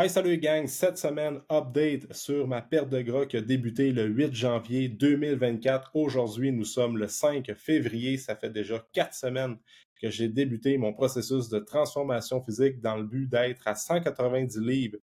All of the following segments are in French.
Hi, salut gang! Cette semaine, update sur ma perte de gras qui a débuté le 8 janvier 2024. Aujourd'hui, nous sommes le 5 février. Ça fait déjà quatre semaines que j'ai débuté mon processus de transformation physique dans le but d'être à 190 livres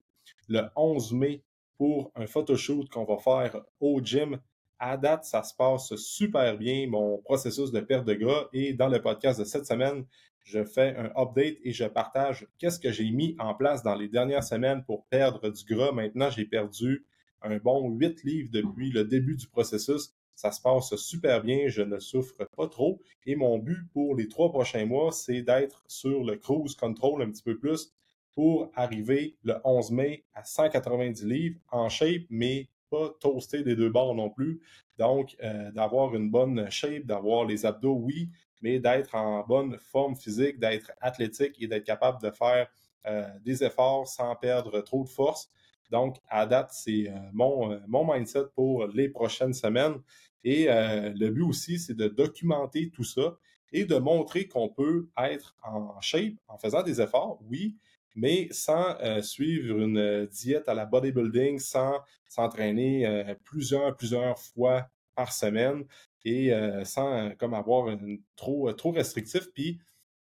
le 11 mai pour un photoshoot qu'on va faire au gym. À date, ça se passe super bien, mon processus de perte de gras. Et dans le podcast de cette semaine, je fais un update et je partage qu'est-ce que j'ai mis en place dans les dernières semaines pour perdre du gras. Maintenant, j'ai perdu un bon 8 livres depuis le début du processus. Ça se passe super bien, je ne souffre pas trop. Et mon but pour les trois prochains mois, c'est d'être sur le cruise control un petit peu plus pour arriver le 11 mai à 190 livres en shape, mais pas toasté des deux bords non plus. Donc, euh, d'avoir une bonne shape, d'avoir les abdos, oui, mais d'être en bonne forme physique, d'être athlétique et d'être capable de faire euh, des efforts sans perdre trop de force. Donc, à date, c'est euh, mon, euh, mon mindset pour les prochaines semaines. Et le but aussi, c'est de documenter tout ça et de montrer qu'on peut être en shape en faisant des efforts, oui, mais sans suivre une diète à la bodybuilding, sans s'entraîner plusieurs, plusieurs fois par semaine et sans comme avoir trop, trop restrictif. Puis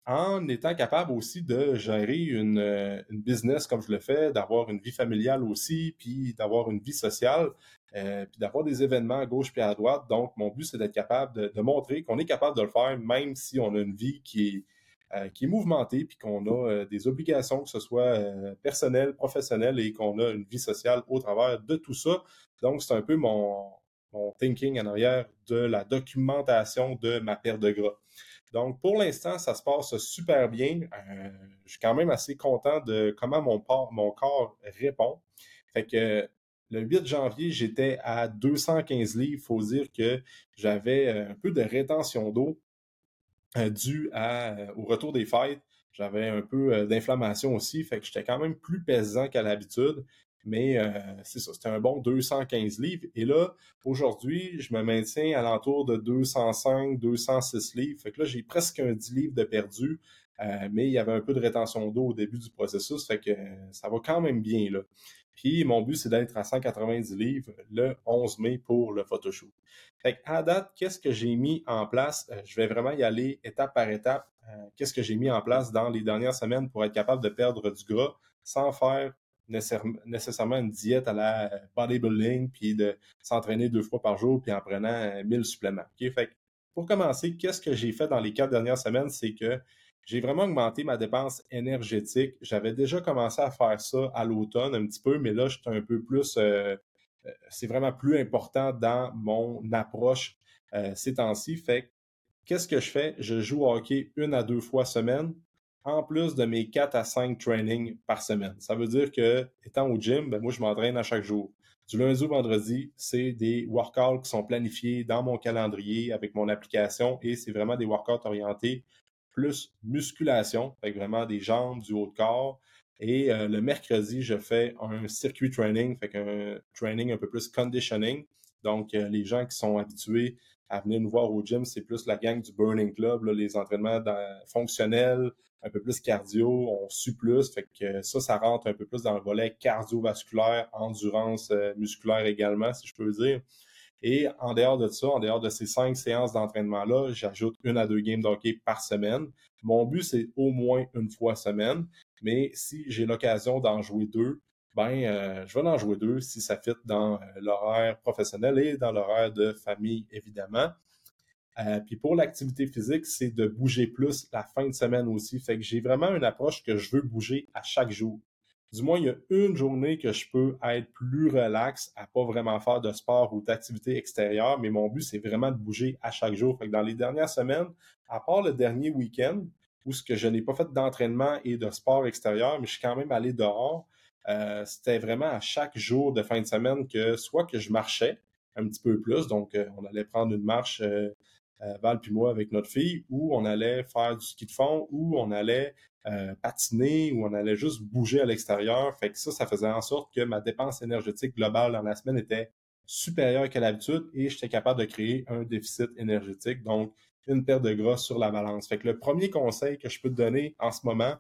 en étant capable aussi de gérer une, business comme je le fais, d'avoir une vie familiale aussi, puis d'avoir une vie sociale, puis d'avoir des événements à gauche puis à droite. Donc, mon but, c'est d'être capable de, montrer qu'on est capable de le faire, même si on a une vie qui est, qui est mouvementée, puis qu'on a des obligations, que ce soit personnelles, professionnelles, et qu'on a une vie sociale au travers de tout ça. Donc, c'est un peu mon, mon thinking en arrière de la documentation de ma perte de gras. Donc, pour l'instant, ça se passe super bien. Euh, je suis quand même assez content de comment mon, corps répond. Fait que le 8 janvier, j'étais à 215 livres. Il faut dire que j'avais euh, un peu de rétention d'eau euh, due au retour des fêtes. J'avais un peu d'inflammation aussi, fait que j'étais quand même plus pesant qu'à l'habitude. Mais euh, c'est ça, c'était un bon 215 livres. Et là, aujourd'hui, je me maintiens à l'entour de 205, 206 livres. Fait que là, j'ai presque un 10 livres de perdu. Euh, mais il y avait un peu de rétention d'eau au début du processus, fait que ça va quand même bien là. Puis mon but, c'est d'être à 190 livres le 11 mai pour le photoshoot. Fait à date, qu'est-ce que j'ai mis en place? Euh, je vais vraiment y aller étape par étape. qu'est-ce que j'ai mis en place dans les dernières semaines pour être capable de perdre du gras sans faire nécessairement une diète à la bodybuilding, puis de s'entraîner deux fois par jour, puis en prenant 1000 suppléments. Fait pour commencer, qu'est-ce que j'ai fait dans les quatre dernières semaines? C'est que j'ai vraiment augmenté ma dépense énergétique. J'avais déjà commencé à faire ça à l'automne un petit peu, mais là, je suis un peu plus... Euh, euh, c'est vraiment plus important dans mon approche euh, ces temps-ci. Fait qu'est-ce que je fais? Je joue au hockey une à deux fois semaine en plus de mes 4 à 5 trainings par semaine. Ça veut dire que, étant au gym, ben moi, je m'entraîne à chaque jour. Du lundi au vendredi, c'est des workouts qui sont planifiés dans mon calendrier avec mon application et c'est vraiment des workouts orientés plus musculation, avec vraiment des jambes, du haut de corps. Et euh, le mercredi, je fais un circuit training, fait un training un peu plus conditioning. Donc, euh, les gens qui sont habitués à venir nous voir au gym, c'est plus la gang du Burning Club, les entraînements fonctionnels, un peu plus cardio, on sue plus, fait que ça, ça rentre un peu plus dans le volet cardiovasculaire, endurance euh, musculaire également, si je peux dire. Et en dehors de ça, en dehors de ces cinq séances d'entraînement-là, j'ajoute une à deux games d'hockey par semaine. Mon but, c'est au moins une fois semaine, mais si j'ai l'occasion d'en jouer deux, ben, euh, je vais en jouer deux si ça fit dans euh, l'horaire professionnel et dans l'horaire de famille, évidemment. Euh, puis pour l'activité physique, c'est de bouger plus la fin de semaine aussi. Fait que j'ai vraiment une approche que je veux bouger à chaque jour. Du moins, il y a une journée que je peux être plus relax, à pas vraiment faire de sport ou d'activité extérieure, mais mon but, c'est vraiment de bouger à chaque jour. Fait que dans les dernières semaines, à part le dernier week-end, où ce que je n'ai pas fait d'entraînement et de sport extérieur, mais je suis quand même allé dehors, euh, c'était vraiment à chaque jour de fin de semaine que soit que je marchais un petit peu plus, donc euh, on allait prendre une marche, euh, Val puis moi avec notre fille, ou on allait faire du ski de fond, ou on allait patiner, ou on allait juste bouger à l'extérieur. Fait que ça, ça faisait en sorte que ma dépense énergétique globale dans la semaine était supérieure qu'à l'habitude et j'étais capable de créer un déficit énergétique, donc une perte de gras sur la balance. Fait que le premier conseil que je peux te donner en ce moment,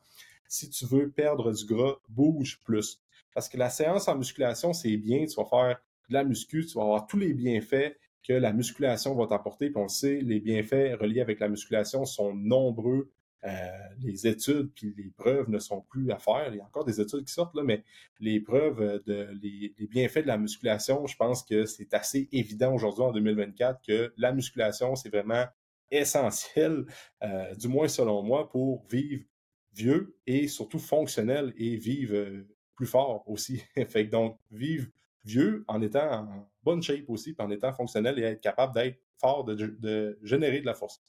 si tu veux perdre du gras, bouge plus. Parce que la séance en musculation, c'est bien, tu vas faire de la muscu, tu vas avoir tous les bienfaits que la musculation va t'apporter. Puis on le sait, les bienfaits reliés avec la musculation sont nombreux. Euh, les études puis les preuves ne sont plus à faire. Il y a encore des études qui sortent, là, mais les preuves de les, bienfaits de la musculation, je pense que c'est assez évident aujourd'hui en 2024 que la musculation, c'est vraiment essentiel, euh, du moins selon moi, pour vivre vieux et surtout fonctionnel et vivre euh, plus fort aussi. fait que donc, vivre vieux en étant en bonne shape aussi, en étant fonctionnel et être capable d'être fort, de, générer de la force.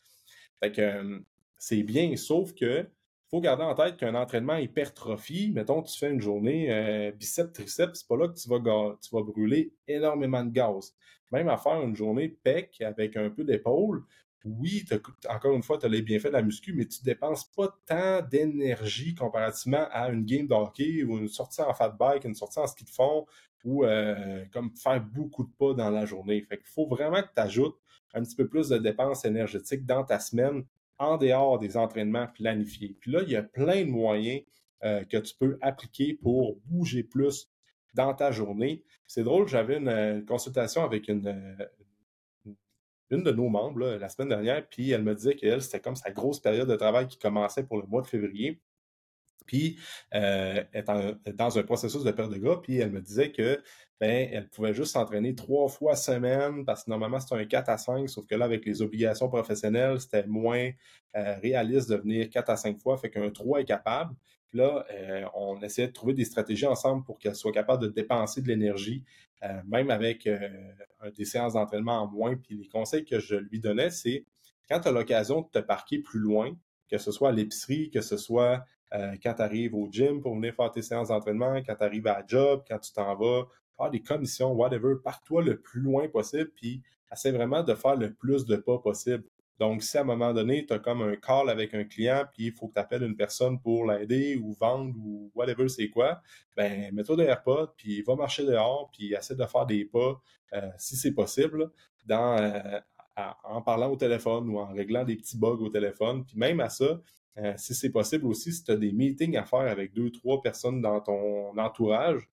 Fait que euh, c'est bien, sauf que faut garder en tête qu'un entraînement hypertrophie, mettons, tu fais une journée euh, biceps, triceps, c'est pas là que tu vas, tu vas brûler énormément de gaz. Même à faire une journée pec avec un peu d'épaule, oui, encore une fois, tu as les bienfaits de la muscu, mais tu dépenses pas tant d'énergie comparativement à une game de ou une sortie en fat bike, une sortie en ski de fond ou euh, comme faire beaucoup de pas dans la journée. Fait qu'il faut vraiment que tu ajoutes un petit peu plus de dépenses énergétiques dans ta semaine en dehors des entraînements planifiés. Puis là, il y a plein de moyens euh, que tu peux appliquer pour bouger plus dans ta journée. C'est drôle, j'avais une, euh, consultation avec une, une de nos membres la semaine dernière, puis elle me disait qu'elle, c'était comme sa grosse période de travail qui commençait pour le mois de février. Puis, euh, est dans un processus de perte de gras, puis elle me disait que ben, elle pouvait juste s'entraîner trois fois semaine, parce que normalement, c'était un 4 à 5, sauf que là, avec les obligations professionnelles, c'était moins euh, réaliste de venir 4 à 5 fois, fait qu'un 3 est capable. Puis là, euh, on essayait de trouver des stratégies ensemble pour qu'elle soit capable de dépenser de l'énergie euh, même avec euh, des séances d'entraînement en moins. Puis les conseils que je lui donnais, c'est quand tu as l'occasion de te parquer plus loin, que ce soit à l'épicerie, que ce soit quand tu arrives au gym pour venir faire tes séances d'entraînement, quand tu arrives à la job, quand tu t'en vas faire des commissions, whatever, pars-toi le plus loin possible, puis essaie vraiment de faire le plus de pas possible. Donc, si à un moment donné, tu as comme un call avec un client, puis il faut que tu appelles une personne pour l'aider ou vendre ou whatever c'est quoi, ben mets-toi des AirPods, puis va marcher dehors, puis essaie de faire des pas, euh, si c'est possible, euh, en parlant au téléphone ou en réglant des petits bugs au téléphone. Puis même à ça, euh, si c'est possible aussi, si tu as des meetings à faire avec deux, trois personnes dans ton entourage,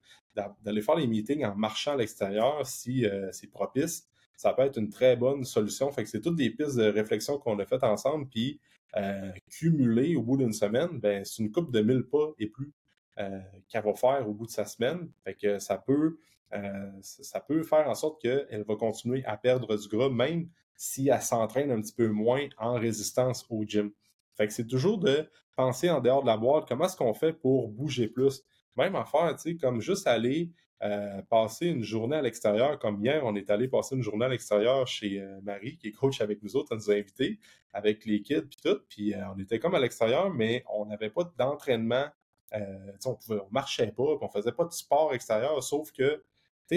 d'aller faire les meetings en marchant à l'extérieur si c'est propice ça peut être une très bonne solution. Fait c'est toutes des pistes de réflexion qu'on a faites ensemble, puis euh, cumulées au bout d'une semaine, ben, c'est une coupe de 1000 pas et plus euh, qu'elle va faire au bout de sa semaine. Fait que ça peut, euh, ça peut faire en sorte qu'elle va continuer à perdre du gras, même si elle s'entraîne un petit peu moins en résistance au gym. Fait que c'est toujours de penser en dehors de la boîte, comment est-ce qu'on fait pour bouger plus? Même affaire, tu sais, comme juste aller euh, passer une journée à l'extérieur, comme hier, on est allé passer une journée à l'extérieur chez euh, Marie, qui est coach avec nous autres, elle nous a invités, avec les kids, puis tout, puis euh, on était comme à l'extérieur, mais on n'avait pas d'entraînement, on, pouvait, marchait pas, on faisait pas de sport extérieur, sauf que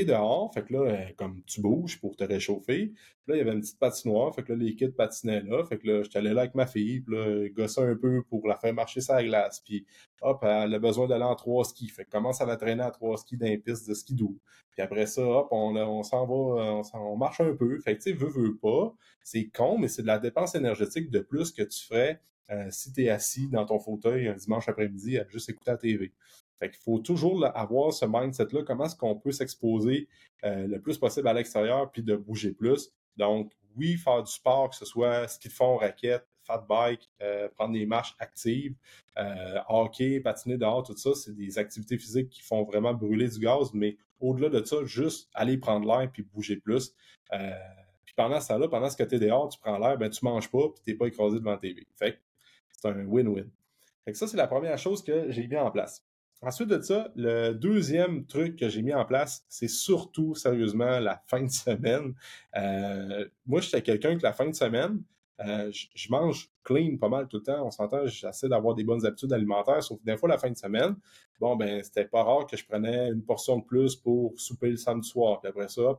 dehors, fait que là, euh, comme tu bouges pour te réchauffer. Puis là, il y avait une petite patinoire, fait que là, les kids patinaient là. Fait que là, j'étais allé là avec ma fille, puis là, un peu pour la faire marcher sa glace. Puis hop, elle a besoin d'aller en trois skis. Fait que commence à la traîner à trois skis dans les pistes de ski doux. Puis après ça, hop, on, s'en va, on, on, marche un peu. Fait que tu sais, veux, veux pas. C'est con, mais c'est de la dépense énergétique de plus que tu ferais euh, si tu es assis dans ton fauteuil un dimanche après-midi à juste écouter la TV. Fait qu'il faut toujours avoir ce mindset-là, comment est-ce qu'on peut s'exposer euh, le plus possible à l'extérieur puis de bouger plus. Donc, oui, faire du sport, que ce soit ski de fond, raquette, fat bike, euh, prendre des marches actives, euh, hockey, patiner dehors, tout ça, c'est des activités physiques qui font vraiment brûler du gaz, mais au-delà de ça, juste aller prendre l'air puis bouger plus. puis pendant ça là, pendant ce que tu es dehors, tu prends l'air, ben tu manges pas puis t'es pas écrasé devant TV. Fait c'est un win-win. Fait que ça, c'est la première chose que j'ai mis en place. Ensuite de ça, le deuxième truc que j'ai mis en place, c'est surtout, sérieusement, la fin de semaine. Euh, moi, j'étais quelqu'un que la fin de semaine, euh, je mange clean pas mal tout le temps. On s'entend, j'essaie d'avoir des bonnes habitudes alimentaires, sauf des fois, la fin de semaine, bon, ben, c'était pas rare que je prenais une portion de plus pour souper le samedi soir. Puis après ça,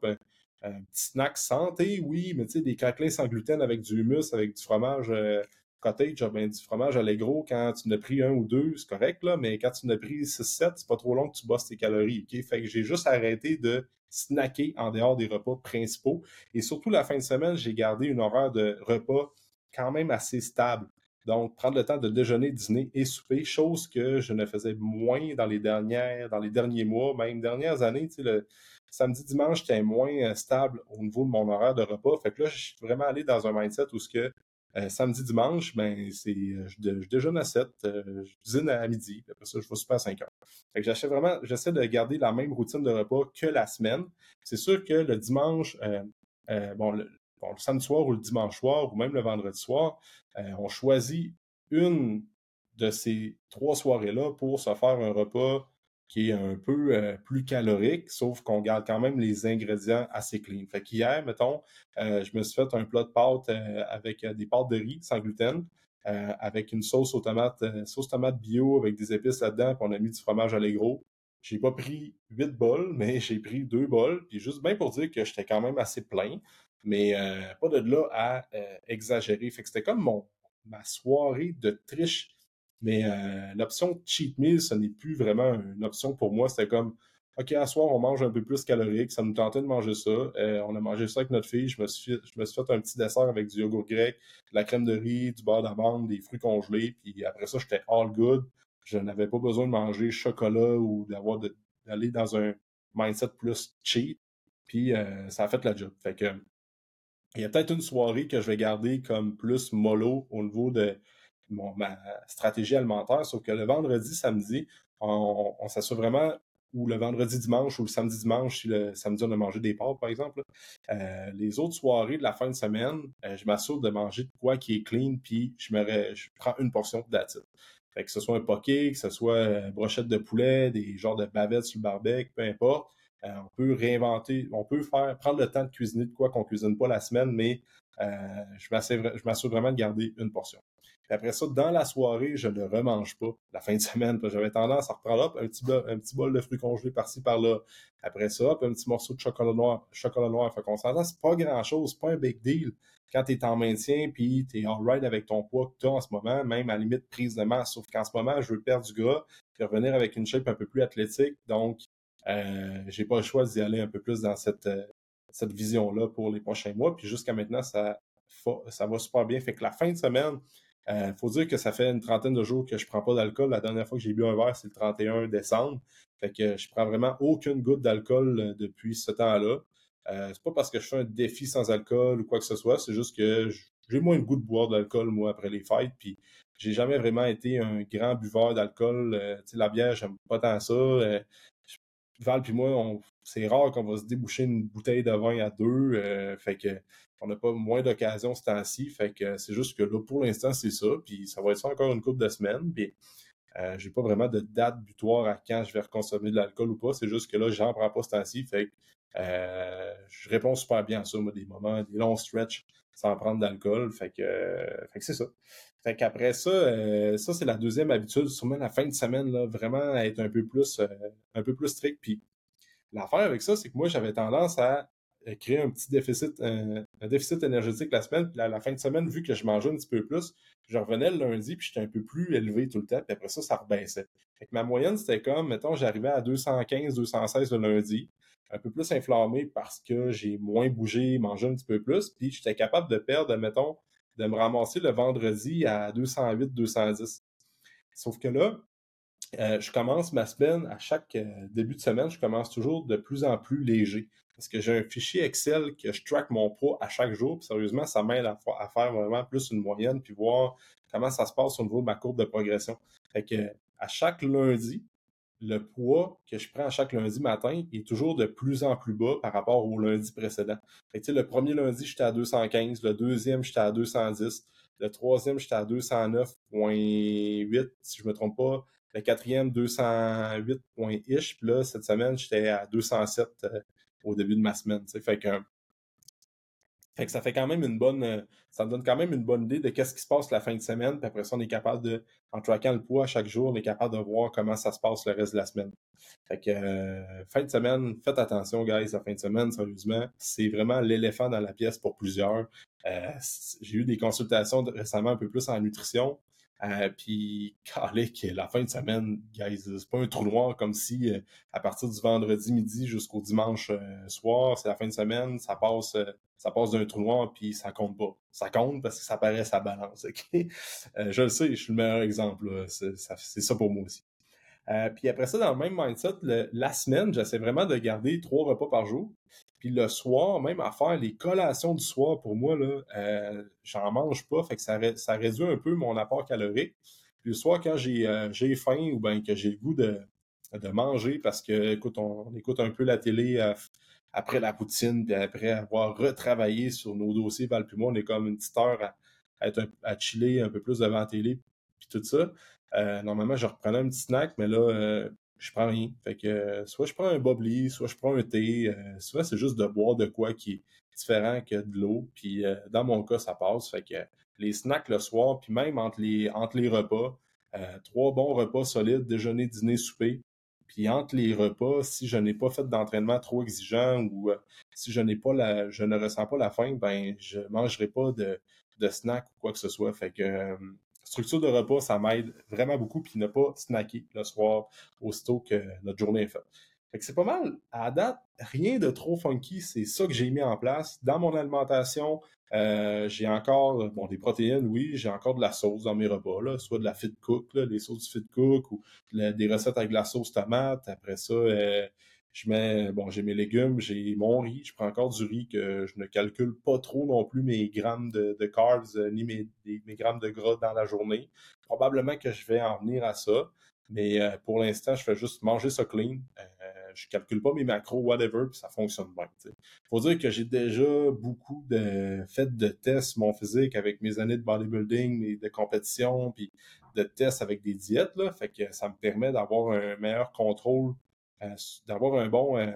un, petit snack santé, oui, mais tu sais, des craquelins sans gluten avec du humus, avec du fromage euh, cottage, ben, du fromage allégro, quand tu n'as pris un ou deux, c'est correct, là, mais quand tu n'as pris 6-7, c'est pas trop long que tu bosses tes calories. Fait que j'ai juste arrêté de snacker en dehors des repas principaux. Et surtout la fin de semaine, j'ai gardé une horaire de repas quand même assez stable. Donc, prendre le temps de déjeuner, dîner et souper, chose que je ne faisais moins dans les dernières, dans les derniers mois, même dernières années. Tu sais, le samedi, dimanche, j'étais moins euh, stable au niveau de mon horaire de repas. Fait que là, je suis vraiment allé dans un mindset où ce que euh, samedi, dimanche, ben, c'est, euh, je, déjeune à 7, je dîne à midi, puis après ça, je vais souper à 5 heures. Fait que j'essaie vraiment, j'essaie de garder la même routine de repas que la semaine. C'est sûr que le dimanche, bon, le, samedi soir ou le dimanche soir ou même le vendredi soir, euh, on choisit une de ces trois soirées-là pour se faire un repas qui est un peu euh, plus calorique, sauf qu'on garde quand même les ingrédients assez clean. Fait qu'hier, mettons, euh, je me suis fait un plat de pâtes avec des pâtes de riz sans gluten, avec une sauce aux tomates, sauce tomate bio avec des épices là-dedans, puis on a mis du fromage allégro. J'ai pas pris huit bols, mais j'ai pris deux bols, puis juste bien pour dire que j'étais quand même assez plein mais euh, pas de là à euh, exagérer. Fait que c'était comme mon, ma soirée de triche. Mais euh, l'option cheat meal, ce n'est plus vraiment une option pour moi. C'était comme, OK, à soir, on mange un peu plus calorique. Ça nous tentait de manger ça. on a mangé ça avec notre fille. Je me, suis, je me suis fait un petit dessert avec du yogourt grec, de la crème de riz, du beurre d'amande, des fruits congelés. Puis après ça, j'étais all good. Je n'avais pas besoin de manger chocolat ou d'avoir d'aller dans un mindset plus cheat. Puis ça a fait la job. Fait que il y a peut-être une soirée que je vais garder comme plus mollo au niveau de ma stratégie alimentaire, sauf que le vendredi, samedi, on, s'assure vraiment, ou le vendredi, dimanche, ou le samedi, dimanche, si le samedi, on a mangé des pâtes, par exemple. Euh, les autres soirées de la fin de semaine, euh, je m'assure de manger de quoi qui est clean, puis je, je prends une portion de Fait que ce soit un poké, que ce soit euh, brochette de poulet, des genres de bavettes sur le barbecue, peu importe. On peut réinventer, on peut faire prendre le temps de cuisiner de quoi qu'on cuisine pas la semaine, mais je m'assure vraiment de garder une portion. Après ça, dans la soirée, je ne remange pas la fin de semaine. J'avais tendance à reprendre un petit, bol, de fruits congelés par-ci, par-là. Après ça, un petit morceau de chocolat noir. Chocolat noir. Fait qu'on s'entend, c'est pas grand-chose, pas un big deal. Quand tu es en maintien, puis tu es all avec ton poids que tu en ce moment, même à la limite prise de masse. Sauf qu'en ce moment, je veux perdre du gras, puis revenir avec une shape un peu plus athlétique. Donc, euh, j'ai pas le choix d'y aller un peu plus dans cette, euh, vision-là pour les prochains mois. Puis jusqu'à maintenant, ça, ça va super bien. Fait que la fin de semaine, il euh, faut dire que ça fait une trentaine de jours que je prends pas d'alcool. La dernière fois que j'ai bu un verre, c'est le 31 décembre. Fait que je prends vraiment aucune goutte d'alcool depuis ce temps-là. Euh, c'est pas parce que je fais un défi sans alcool ou quoi que ce soit, c'est juste que j'ai moins le goût de boire de l'alcool, moi, après les fêtes. Puis j'ai jamais vraiment été un grand buveur d'alcool. sais la bière, j'aime pas tant ça. Val puis moi, c'est rare qu'on va se déboucher une bouteille de vin à deux. Euh, fait que on n'a pas moins d'occasions ce temps-ci. Fait que c'est juste que là, pour l'instant, c'est ça. Puis ça va être ça encore une couple de semaines. Puis euh, j'ai pas vraiment de date butoir à quand je vais reconsommer de l'alcool ou pas. C'est juste que là, j'en prends pas ce temps-ci. Fait que euh, je réponds super bien à ça, moi, des moments, des longs stretches sans prendre d'alcool. Fait que, fait que c'est ça. Fait qu'après ça, euh, ça c'est la deuxième habitude, sûrement la fin de semaine, là, vraiment être un peu plus, euh, un peu plus strict. Puis l'affaire avec ça, c'est que moi, j'avais tendance à euh, créer un petit déficit, un, déficit énergétique la semaine. Puis la fin de semaine, vu que je mangeais un petit peu plus, je revenais le lundi, puis j'étais un peu plus élevé tout le temps. Puis après ça, ça rebaissait. Fait que ma moyenne, c'était comme, mettons, j'arrivais à 215, 216 le lundi un peu plus inflammé parce que j'ai moins bougé, mangé un petit peu plus, puis j'étais capable de perdre, mettons, de me ramasser le vendredi à 208, 210. Sauf que là, euh, je commence ma semaine, à chaque euh, début de semaine, je commence toujours de plus en plus léger. Parce que j'ai un fichier Excel que je track mon poids à chaque jour. Puis sérieusement, ça m'aide à, à, faire vraiment plus une moyenne, puis voir comment ça se passe au niveau de ma courbe de progression. Fait que à chaque lundi, le poids que je prends chaque lundi matin est toujours de plus en plus bas par rapport au lundi précédent. le premier lundi, j'étais à 215, le deuxième, j'étais à 210, le troisième, j'étais à 209.8, si je ne me trompe pas, le quatrième, 208.ish, puis là, cette semaine, j'étais à 207 euh, au début de ma semaine. Fait fait que ça fait quand même une bonne, euh, ça me donne quand même une bonne idée de qu'est-ce qui se passe la fin de semaine. Puis après ça, on est capable de, en traquant le poids chaque jour, on est capable de voir comment ça se passe le reste de la semaine. Fait que euh, fin de semaine, faites attention, guys, la fin de semaine, sérieusement, c'est vraiment l'éléphant dans la pièce pour plusieurs. Euh, j'ai eu des consultations récemment un peu plus en nutrition. Euh, puis, que la fin de semaine, guys, c'est pas un trou noir comme si euh, à partir du vendredi midi jusqu'au dimanche euh, soir, c'est la fin de semaine, ça passe, ça passe d'un trou noir, puis ça compte pas. Ça compte parce que ça paraît sa balance, ok? je le sais, je suis le meilleur exemple, c'est ça, pour moi aussi. puis après ça, dans le même mindset, la semaine, j'essaie vraiment de garder trois repas par jour. Puis le soir, même à faire les collations du soir, pour moi, là, euh, j'en mange pas, fait que ça, réduit un peu mon apport calorique. Puis le soir, quand j'ai euh, faim ou bien que j'ai le goût de, manger, parce que, écoute, on, écoute un peu la télé euh, après la poutine, puis après avoir retravaillé sur nos dossiers Valpuma, on est comme une petite heure à, à chiller un peu plus devant la télé, puis tout ça. normalement, je reprenais un petit snack, mais là, je prends rien. Fait que euh, soit je prends un bubbly, soit je prends un thé. Euh, souvent, c'est juste de boire de quoi qui est différent que de l'eau. Puis euh, dans mon cas, ça passe. Fait que les snacks le soir, puis même entre les, entre les repas, trois bons repas solides, déjeuner, dîner, souper. Puis entre les repas, si je n'ai pas fait d'entraînement trop exigeant ou si je n'ai pas la, je ne ressens pas la faim, ben je mangerai pas de, de snack ou quoi que ce soit. Fait que structure de repas, ça m'aide vraiment beaucoup, puis ne pas snacker le soir aussitôt que notre journée est faite. Fait que c'est pas mal. À date, rien de trop funky, c'est ça que j'ai mis en place. Dans mon alimentation, euh, j'ai encore bon des protéines, oui, j'ai encore de la sauce dans mes repas, là, soit de la fit cook, là, les sauces fit cook, ou des recettes avec de la sauce tomate. Après ça, euh, je mets, bon, j'ai mes légumes, j'ai mon riz, je prends encore du riz que je ne calcule pas trop non plus mes grammes de, carbs euh, ni mes, mes, grammes de gras dans la journée. Probablement que je vais en venir à ça, mais euh, pour l'instant, je fais juste manger ça clean. Euh, je calcule pas mes macros, whatever, puis ça fonctionne bien. Il faut dire que j'ai déjà beaucoup de fait de tests mon physique avec mes années de bodybuilding, et de compétition, puis de tests avec des diètes, là, fait que ça me permet d'avoir un meilleur contrôle d'avoir un bon, euh,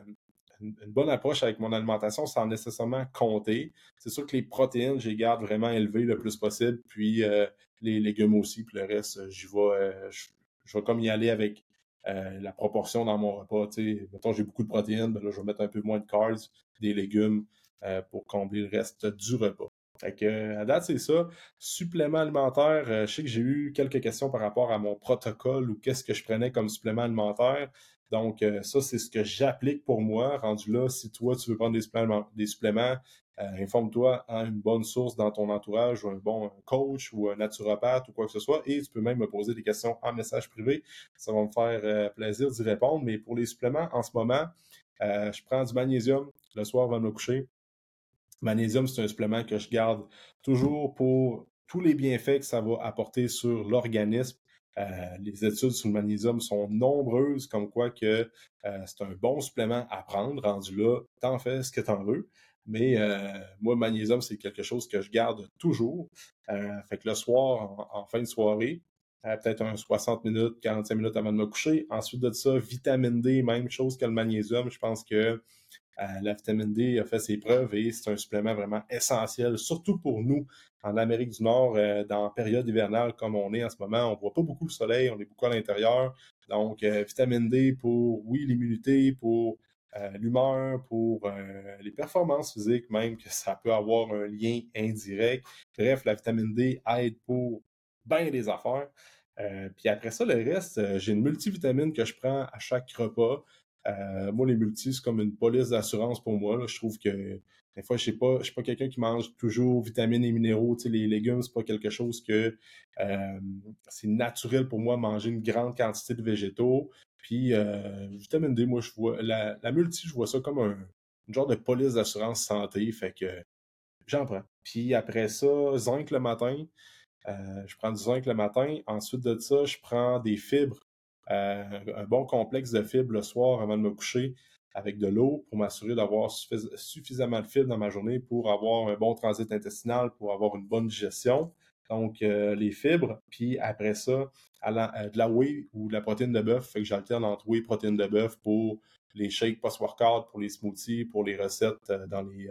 une, bonne approche avec mon alimentation sans nécessairement compter. C'est sûr que les protéines, je les garde vraiment élevées le plus possible, puis euh, les légumes aussi, puis le reste, j'y je, vais comme y aller avec la proportion dans mon repas. Mettons, j'ai beaucoup de protéines, ben là, je vais mettre un peu moins de carbs, des légumes pour combler le reste du repas. Fait que, à date, c'est ça. Supplément alimentaire, je sais que j'ai eu quelques questions par rapport à mon protocole ou qu'est-ce que je prenais comme supplément alimentaire. Donc, euh, ça, c'est ce que j'applique pour moi. Rendu là, si toi, tu veux prendre des suppléments, euh, informe-toi à une bonne source dans ton entourage ou un bon coach ou un naturopathe ou quoi que ce soit. Et tu peux même me poser des questions en message privé. Ça va me faire euh, plaisir d'y répondre. Mais pour les suppléments, en ce moment, je prends du magnésium le soir avant de me coucher. Magnésium, c'est un supplément que je garde toujours pour tous les bienfaits que ça va apporter sur l'organisme euh, les études sur le magnésium sont nombreuses, comme quoi que euh, c'est un bon supplément à prendre. Rendu là, t'en fais ce que t'en veux. Mais euh, moi, magnésium, c'est quelque chose que je garde toujours. fait que le soir, en, fin de soirée, peut-être un 60 minutes, 45 minutes avant de me coucher. Ensuite de ça, vitamine D, même chose que le magnésium. Je pense que euh, la vitamine D a fait ses preuves et c'est un supplément vraiment essentiel, surtout pour nous en Amérique du Nord, euh, dans la période hivernale comme on est en ce moment. On voit pas beaucoup le soleil, on est beaucoup à l'intérieur. Donc, euh, vitamine D pour, oui, l'immunité, pour l'humeur, pour les performances physiques, même que ça peut avoir un lien indirect. Bref, la vitamine D aide pour bien des affaires. puis après ça, le reste, j'ai une multivitamine que je prends à chaque repas. Euh, moi, les multis, c'est comme une police d'assurance pour moi. Je trouve que des fois, je ne pas, suis pas quelqu'un qui mange toujours vitamines et minéraux. les légumes, c'est pas quelque chose que euh, c'est naturel pour moi manger une grande quantité de végétaux. Puis euh, vitamine D, moi, je vois la, multi, je vois ça comme un genre de police d'assurance santé. Fait que j'en prends. Puis après ça, zinc le matin. Je prends du zinc le matin. Ensuite de ça, je prends des fibres euh, un bon complexe de fibres le soir avant de me coucher avec de l'eau pour m'assurer d'avoir suffisamment de fibres dans ma journée pour avoir un bon transit intestinal, pour avoir une bonne digestion. Donc, euh, les fibres, puis après ça, euh, de la whey ou de la protéine de bœuf. Fait que j'alterne entre whey et protéine de bœuf pour les shakes post-workout, pour les smoothies, pour les recettes dans les,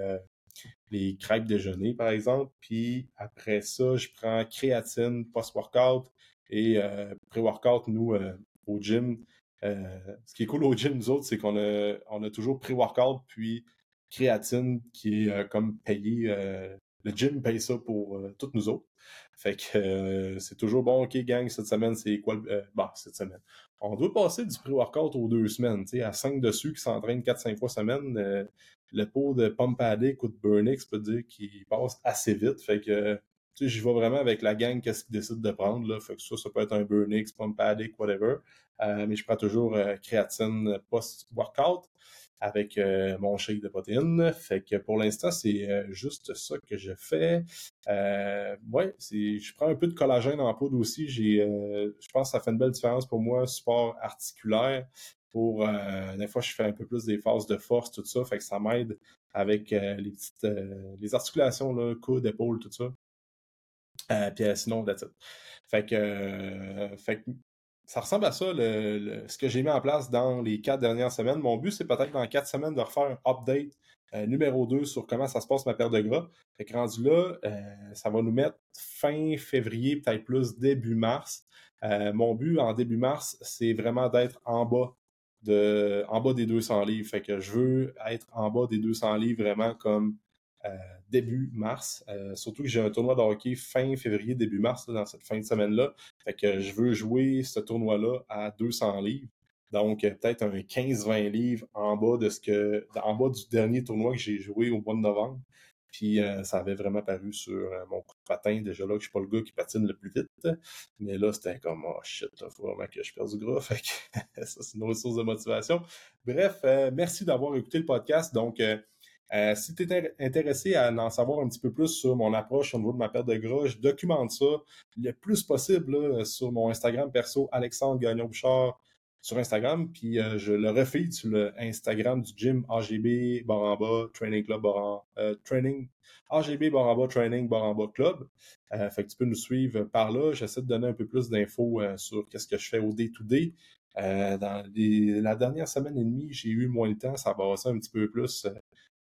les crêpes déjeuner, par exemple. Puis après ça, je prends créatine post-workout et pré-workout. Nous, au gym. Euh, ce qui est cool au gym, nous autres, c'est qu'on a, on a toujours pré-workout puis créatine qui est euh, comme payé euh, le gym paye ça pour toutes nous autres. Fait que c'est toujours bon, ok, gang, cette semaine, c'est quoi le. bah, cette semaine. On doit passer du pré-workout aux deux semaines, à 5 dessus qui s'entraînent 4-5 fois semaine. Le pot de Addict ou de Burnix peut dire qu'il passe assez vite. Fait que tu sais, j'y vais vraiment avec la gang, qu'est-ce qu'ils décident de prendre. Là. Fait que ça, ça peut être un Burnix, Pump Addict, whatever. Euh, mais je prends toujours euh, créatine post-workout avec euh, mon shake de protéines. Fait que pour l'instant, c'est juste ça que je fais. ouais, c'est, je prends un peu de collagène en poudre aussi. J'ai, je pense que ça fait une belle différence pour moi, support articulaire. Pour des fois, je fais un peu plus des phases de force, tout ça. Fait que ça m'aide avec les petites les articulations, là, coudes, épaules, tout ça. Euh, puis euh, sinon, that's it. Fait que, euh, fait que ça ressemble à ça, ce que j'ai mis en place dans les quatre dernières semaines. Mon but, c'est peut-être dans quatre semaines de refaire un update numéro 2 sur comment ça se passe ma perte de gras. Fait que rendu là, ça va nous mettre fin février, peut-être plus début mars. mon but en début mars, c'est vraiment d'être en bas de en bas des 200 livres. Fait que je veux être en bas des 200 livres vraiment comme euh, début mars. Euh, surtout que j'ai un tournoi de hockey fin février, début mars, dans cette fin de semaine-là. Fait que je veux jouer ce tournoi-là à 200 livres. Donc, euh, peut-être un 15-20 livres en bas de ce que. en bas du dernier tournoi que j'ai joué au mois de novembre. Puis ça avait vraiment paru sur mon patin. Déjà là, que je suis pas le gars qui patine le plus vite. Mais là, c'était comme oh shit, faut vraiment que je perde du gras. Fait que ça, c'est une autre source de motivation. Bref, merci d'avoir écouté le podcast. Donc, euh, si tu es intéressé à en savoir un petit peu plus sur mon approche au niveau de ma perte de gras, je documente ça le plus possible sur mon Instagram perso, Alexandre Gagnon-Bouchard sur Instagram, puis euh, je le refais sur le Instagram du gym AGB Baramba Training Club euh, Training AGB Baramba Training Baramba Club. fait que tu peux nous suivre par là. J'essaie de donner un peu plus d'infos sur qu'est-ce que je fais au day-to-day. dans la dernière semaine et demie, j'ai eu moins de temps, ça va un petit peu plus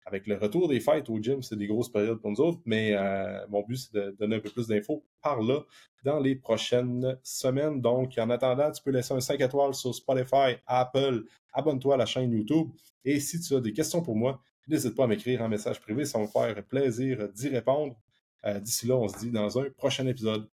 avec le retour des fêtes au gym, c'est des grosses périodes pour nous autres, mais euh, mon but, c'est de donner un peu plus d'infos par là dans les prochaines semaines. Donc, en attendant, tu peux laisser un 5 étoiles sur Spotify, Apple, abonne-toi à la chaîne YouTube. Et si tu as des questions pour moi, n'hésite pas à m'écrire en message privé, ça va me faire plaisir d'y répondre. Euh, d'ici là, on se dit dans un prochain épisode.